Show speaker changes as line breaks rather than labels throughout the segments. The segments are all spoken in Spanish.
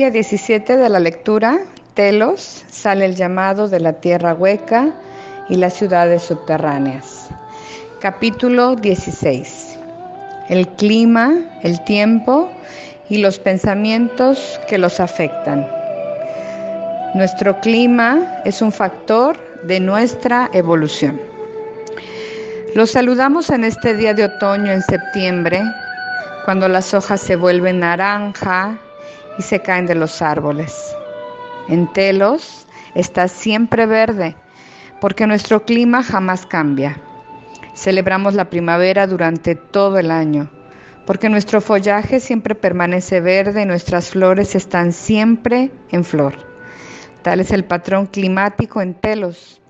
Día 17 de la lectura, Telos, sale el llamado de la tierra hueca y las ciudades subterráneas. Capítulo 16. El clima, el tiempo y los pensamientos que los afectan. Nuestro clima es un factor de nuestra evolución. Los saludamos en este día de otoño en septiembre, cuando las hojas se vuelven naranja y se caen de los árboles. En Telos está siempre verde, porque nuestro clima jamás cambia. Celebramos la primavera durante todo el año, porque nuestro follaje siempre permanece verde y nuestras flores están siempre en flor. Tal es el patrón climático en Telos.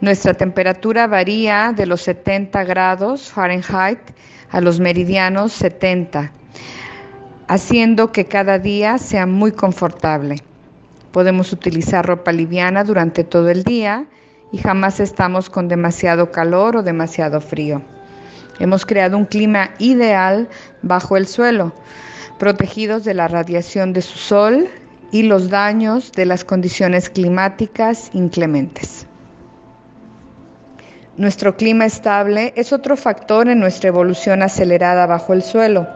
Nuestra temperatura varía de los 70 grados Fahrenheit a los meridianos 70, haciendo que cada día sea muy confortable. Podemos utilizar ropa liviana durante todo el día y jamás estamos con demasiado calor o demasiado frío. Hemos creado un clima ideal bajo el suelo, protegidos de la radiación de su sol y los daños de las condiciones climáticas inclementes. Nuestro clima estable es otro factor en nuestra evolución acelerada bajo el suelo,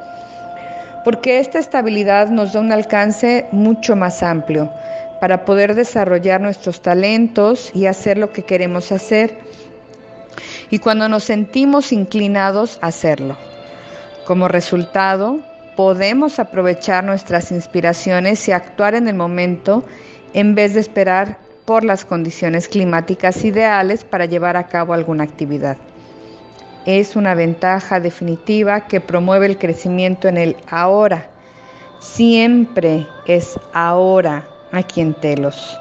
porque esta estabilidad nos da un alcance mucho más amplio para poder desarrollar nuestros talentos y hacer lo que queremos hacer, y cuando nos sentimos inclinados a hacerlo. Como resultado, podemos aprovechar nuestras inspiraciones y actuar en el momento en vez de esperar por las condiciones climáticas ideales para llevar a cabo alguna actividad. Es una ventaja definitiva que promueve el crecimiento en el ahora. Siempre es ahora aquí en Telos,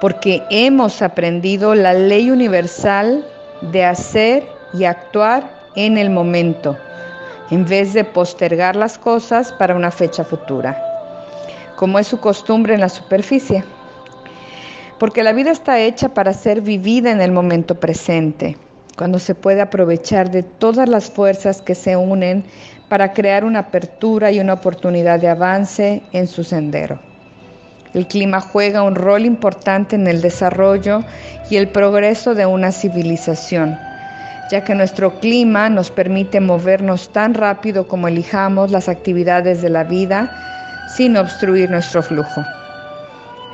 porque hemos aprendido la ley universal de hacer y actuar en el momento, en vez de postergar las cosas para una fecha futura, como es su costumbre en la superficie porque la vida está hecha para ser vivida en el momento presente, cuando se puede aprovechar de todas las fuerzas que se unen para crear una apertura y una oportunidad de avance en su sendero. El clima juega un rol importante en el desarrollo y el progreso de una civilización, ya que nuestro clima nos permite movernos tan rápido como elijamos las actividades de la vida sin obstruir nuestro flujo.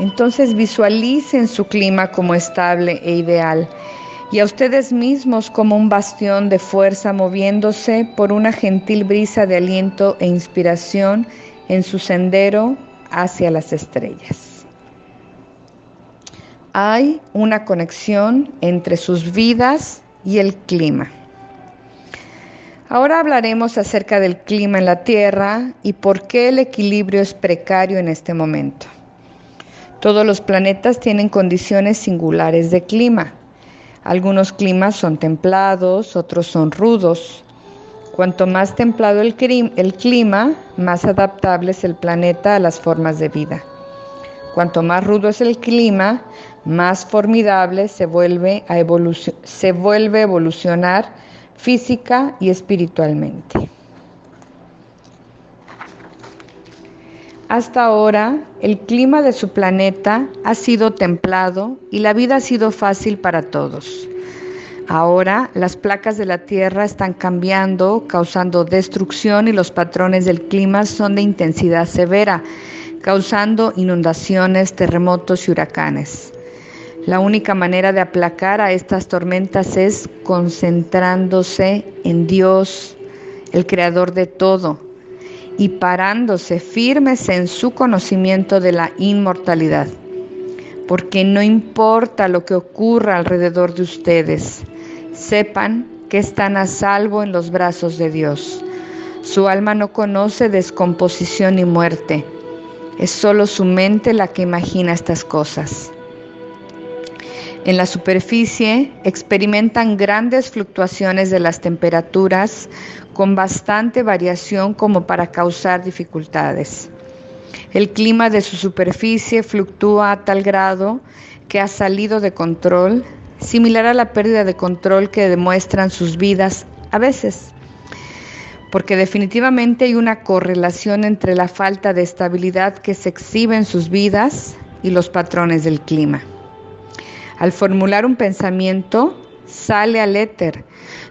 Entonces visualicen su clima como estable e ideal y a ustedes mismos como un bastión de fuerza moviéndose por una gentil brisa de aliento e inspiración en su sendero hacia las estrellas. Hay una conexión entre sus vidas y el clima. Ahora hablaremos acerca del clima en la Tierra y por qué el equilibrio es precario en este momento. Todos los planetas tienen condiciones singulares de clima. Algunos climas son templados, otros son rudos. Cuanto más templado el, clima, más adaptable es el planeta a las formas de vida. Cuanto más rudo es el clima, más formidable se vuelve a, evolucionar física y espiritualmente. Hasta ahora, el clima de su planeta ha sido templado y la vida ha sido fácil para todos. Ahora, las placas de la Tierra están cambiando, causando destrucción y los patrones del clima son de intensidad severa, causando inundaciones, terremotos y huracanes. La única manera de aplacar a estas tormentas es concentrándose en Dios, el creador de todo y parándose firmes en su conocimiento de la inmortalidad. Porque no importa lo que ocurra alrededor de ustedes, sepan que están a salvo en los brazos de Dios. Su alma no conoce descomposición ni muerte. Es solo su mente la que imagina estas cosas. En la superficie experimentan grandes fluctuaciones de las temperaturas con bastante variación como para causar dificultades. El clima de su superficie fluctúa a tal grado que ha salido de control, similar a la pérdida de control que demuestran sus vidas a veces. porque definitivamente hay una correlación entre la falta de estabilidad que se exhibe en sus vidas y los patrones del clima. Al formular un pensamiento, sale al éter,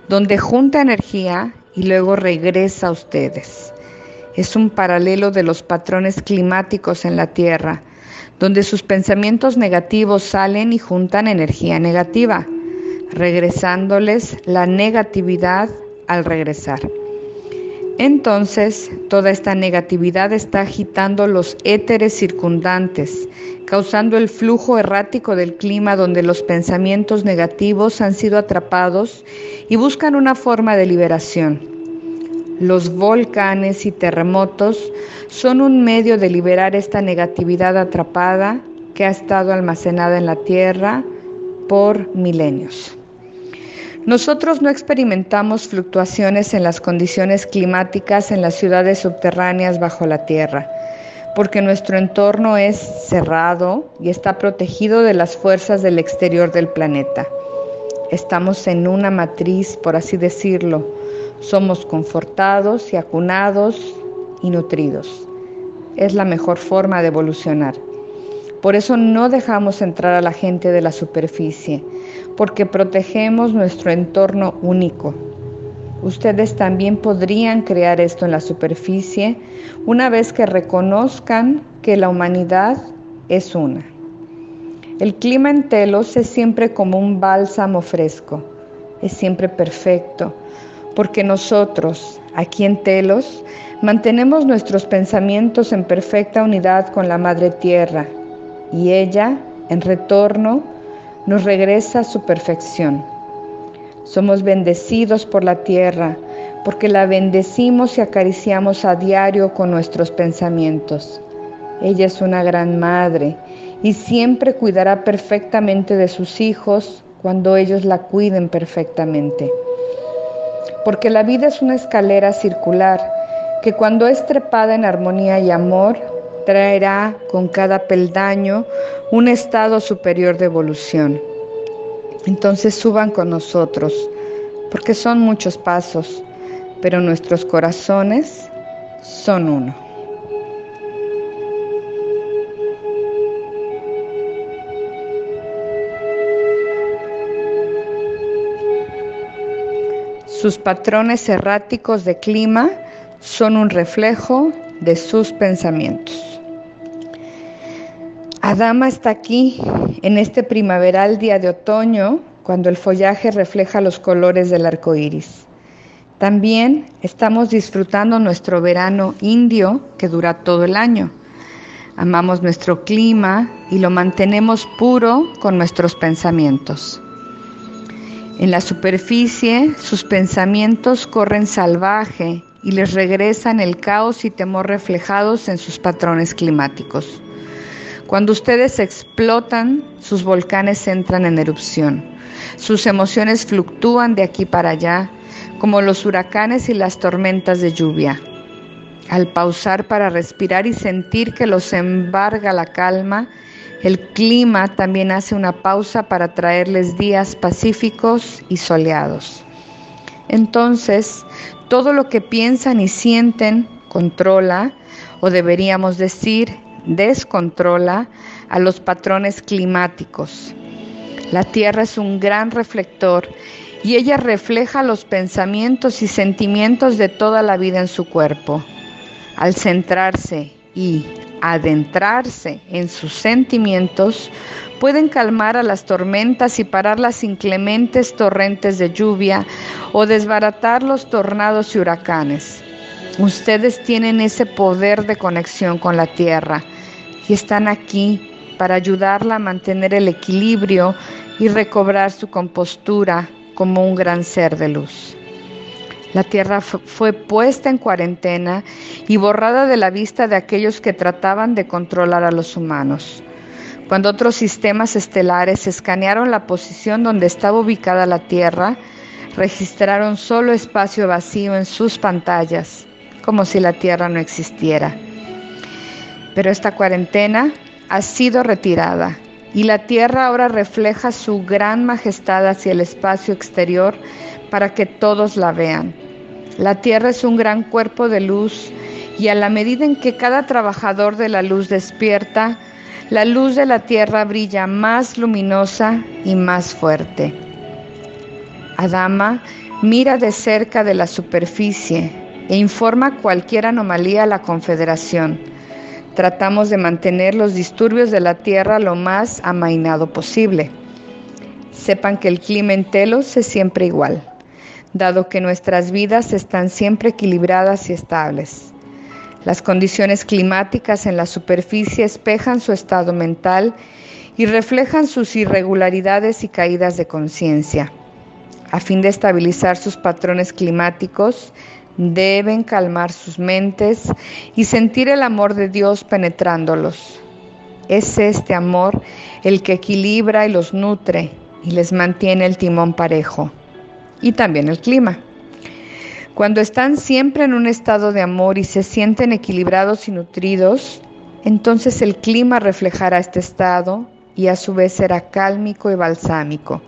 donde junta energía y luego regresa a ustedes. Es un paralelo de los patrones climáticos en la Tierra, donde sus pensamientos negativos salen y juntan energía negativa, regresándoles la negatividad al regresar. Entonces, toda esta negatividad está agitando los éteres circundantes, causando el flujo errático del clima donde los pensamientos negativos han sido atrapados y buscan una forma de liberación. Los volcanes y terremotos son un medio de liberar esta negatividad atrapada que ha estado almacenada en la Tierra por milenios. Nosotros no experimentamos fluctuaciones en las condiciones climáticas en las ciudades subterráneas bajo la tierra, porque nuestro entorno es cerrado y está protegido de las fuerzas del exterior del planeta. Estamos en una matriz, por así decirlo. Somos confortados y acunados y nutridos. Es la mejor forma de evolucionar. Por eso no dejamos entrar a la gente de la superficie, porque protegemos nuestro entorno único. Ustedes también podrían crear esto en la superficie una vez que reconozcan que la humanidad es una. El clima en Telos es siempre como un bálsamo fresco, es siempre perfecto, porque nosotros, aquí en Telos, mantenemos nuestros pensamientos en perfecta unidad con la Madre Tierra y ella, en retorno, nos regresa a su perfección. Somos bendecidos por la tierra, porque la bendecimos y acariciamos a diario con nuestros pensamientos. Ella es una gran madre y siempre cuidará perfectamente de sus hijos cuando ellos la cuiden perfectamente. Porque la vida es una escalera circular que cuando es trepada en armonía y amor, traerá con cada peldaño un estado superior de evolución. Entonces suban con nosotros, porque son muchos pasos, pero nuestros corazones son uno. Sus patrones erráticos de clima son un reflejo de sus pensamientos. Adama está aquí en este primaveral día de otoño, cuando el follaje refleja los colores del arco iris. También estamos disfrutando nuestro verano indio que dura todo el año. Amamos nuestro clima y lo mantenemos puro con nuestros pensamientos. En la superficie, sus pensamientos corren salvaje y les regresan el caos y temor reflejados en sus patrones climáticos. Cuando ustedes explotan, sus volcanes entran en erupción. Sus emociones fluctúan de aquí para allá, como los huracanes y las tormentas de lluvia. Al pausar para respirar y sentir que los embarga la calma, el clima también hace una pausa para traerles días pacíficos y soleados. Entonces, todo lo que piensan y sienten controla, o deberíamos decir, descontrola a los patrones climáticos. La Tierra es un gran reflector y ella refleja los pensamientos y sentimientos de toda la vida en su cuerpo. Al centrarse y adentrarse en sus sentimientos, pueden calmar a las tormentas y parar las inclementes torrentes de lluvia o desbaratar los tornados y huracanes. Ustedes tienen ese poder de conexión con la tierra y están aquí para ayudarla a mantener el equilibrio y recobrar su compostura como un gran ser de luz. La tierra fue puesta en cuarentena y borrada de la vista de aquellos que trataban de controlar a los humanos. Cuando otros sistemas estelares escanearon la posición donde estaba ubicada la Tierra, registraron solo espacio vacío en sus pantallas como si la Tierra no existiera. Pero esta cuarentena ha sido retirada y la Tierra ahora refleja su gran majestad hacia el espacio exterior para que todos la vean. La Tierra es un gran cuerpo de luz y a la medida en que cada trabajador de la luz despierta, la luz de la Tierra brilla más luminosa y más fuerte. Adama mira de cerca de la superficie e informa cualquier anomalía a la Confederación. Tratamos de mantener los disturbios de la Tierra lo más amainado posible. Sepan que el clima en Telos es siempre igual, dado que nuestras vidas están siempre equilibradas y estables. Las condiciones climáticas en la superficie espejan su estado mental y reflejan sus irregularidades y caídas de conciencia. A fin de estabilizar sus patrones climáticos, deben calmar sus mentes y sentir el amor de Dios penetrándolos. Es este amor el que equilibra y los nutre y les mantiene el timón parejo. Y también el clima. Cuando están siempre en un estado de amor y se sienten equilibrados y nutridos, entonces el clima reflejará este estado y a su vez será cálmico y balsámico,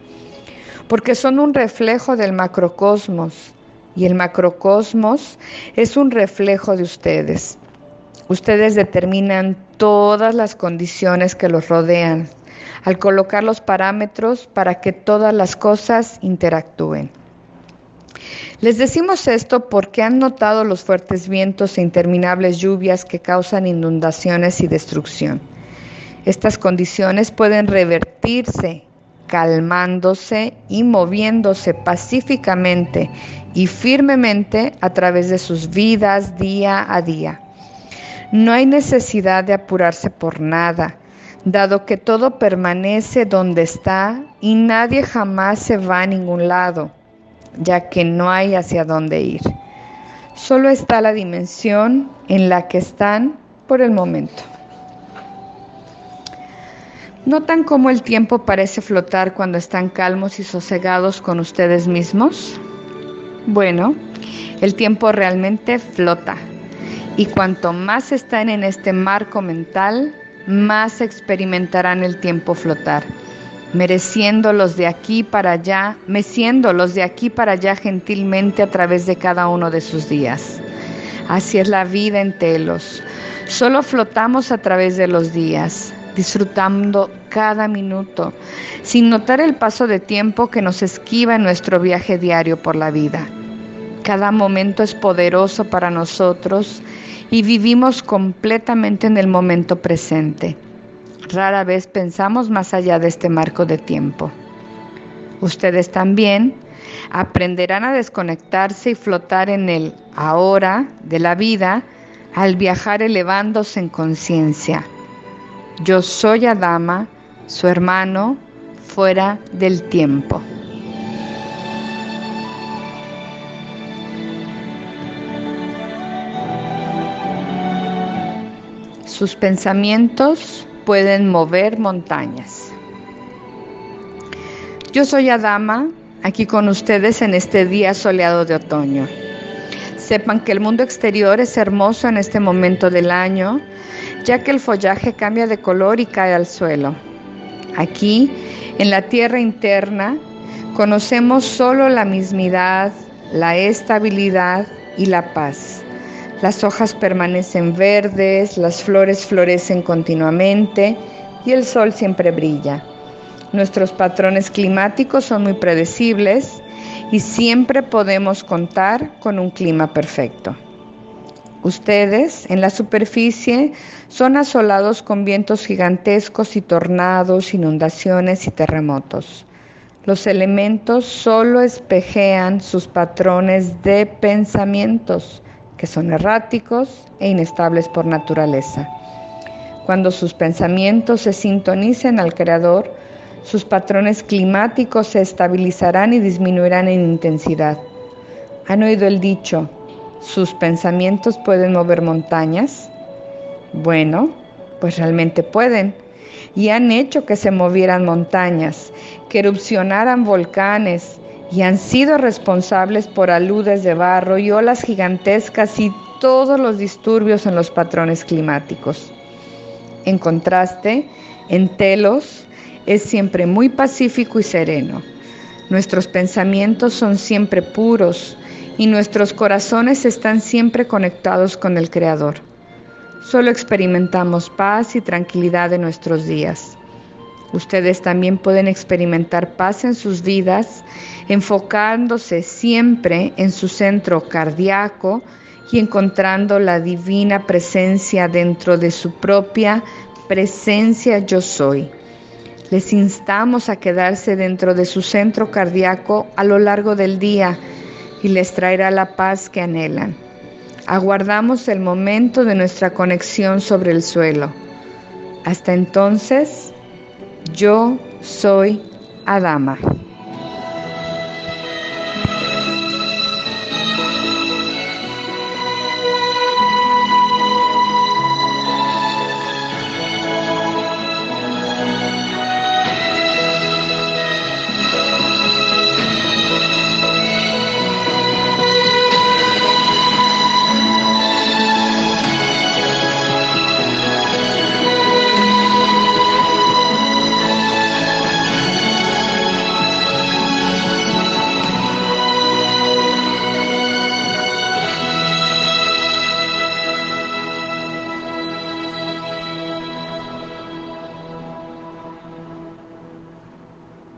porque son un reflejo del macrocosmos y el macrocosmos es un reflejo de ustedes. Ustedes determinan todas las condiciones que los rodean al colocar los parámetros para que todas las cosas interactúen. Les decimos esto porque han notado los fuertes vientos e interminables lluvias que causan inundaciones y destrucción. Estas condiciones pueden revertirse calmándose y moviéndose pacíficamente y firmemente a través de sus vidas día a día. No hay necesidad de apurarse por nada, dado que todo permanece donde está y nadie jamás se va a ningún lado ya que no hay hacia dónde ir. Solo está la dimensión en la que están por el momento. ¿Notan cómo el tiempo parece flotar cuando están calmos y sosegados con ustedes mismos? Bueno, el tiempo realmente flota y cuanto más están en este marco mental, más experimentarán el tiempo flotar mereciéndolos de aquí para allá, meciéndolos de aquí para allá gentilmente a través de cada uno de sus días. Así es la vida en Telos. Solo flotamos a través de los días, disfrutando cada minuto, sin notar el paso de tiempo que nos esquiva en nuestro viaje diario por la vida. Cada momento es poderoso para nosotros y vivimos completamente en el momento presente. Rara vez pensamos más allá de este marco de tiempo. Ustedes también aprenderán a desconectarse y flotar en el ahora de la vida al viajar elevándose en conciencia. Yo soy Adama, su hermano, fuera del tiempo. Sus pensamientos pueden mover montañas. Yo soy Adama, aquí con ustedes en este día soleado de otoño. Sepan que el mundo exterior es hermoso en este momento del año, ya que el follaje cambia de color y cae al suelo. Aquí, en la tierra interna, conocemos solo la mismidad, la estabilidad y la paz. Las hojas permanecen verdes, las flores florecen continuamente y el sol siempre brilla. Nuestros patrones climáticos son muy predecibles y siempre podemos contar con un clima perfecto. Ustedes en la superficie son asolados con vientos gigantescos y tornados, inundaciones y terremotos. Los elementos solo espejean sus patrones de pensamientos que son erráticos e inestables por naturaleza. Cuando sus pensamientos se sintonicen al Creador, sus patrones climáticos se estabilizarán y disminuirán en intensidad. ¿Han oído el dicho, sus pensamientos pueden mover montañas? Bueno, pues realmente pueden. Y han hecho que se movieran montañas, que erupcionaran volcanes, y han sido responsables por aludes de barro y olas gigantescas y todos los disturbios en los patrones climáticos. En contraste, en Telos es siempre muy pacífico y sereno. Nuestros pensamientos son siempre puros y nuestros corazones están siempre conectados con el Creador. Solo experimentamos paz y tranquilidad en nuestros días. Ustedes también pueden experimentar paz en sus vidas enfocándose siempre en su centro cardíaco y encontrando la divina presencia dentro de su propia presencia yo soy. Les instamos a quedarse dentro de su centro cardíaco a lo largo del día y les traerá la paz que anhelan. Aguardamos el momento de nuestra conexión sobre el suelo. Hasta entonces, yo soy Adama.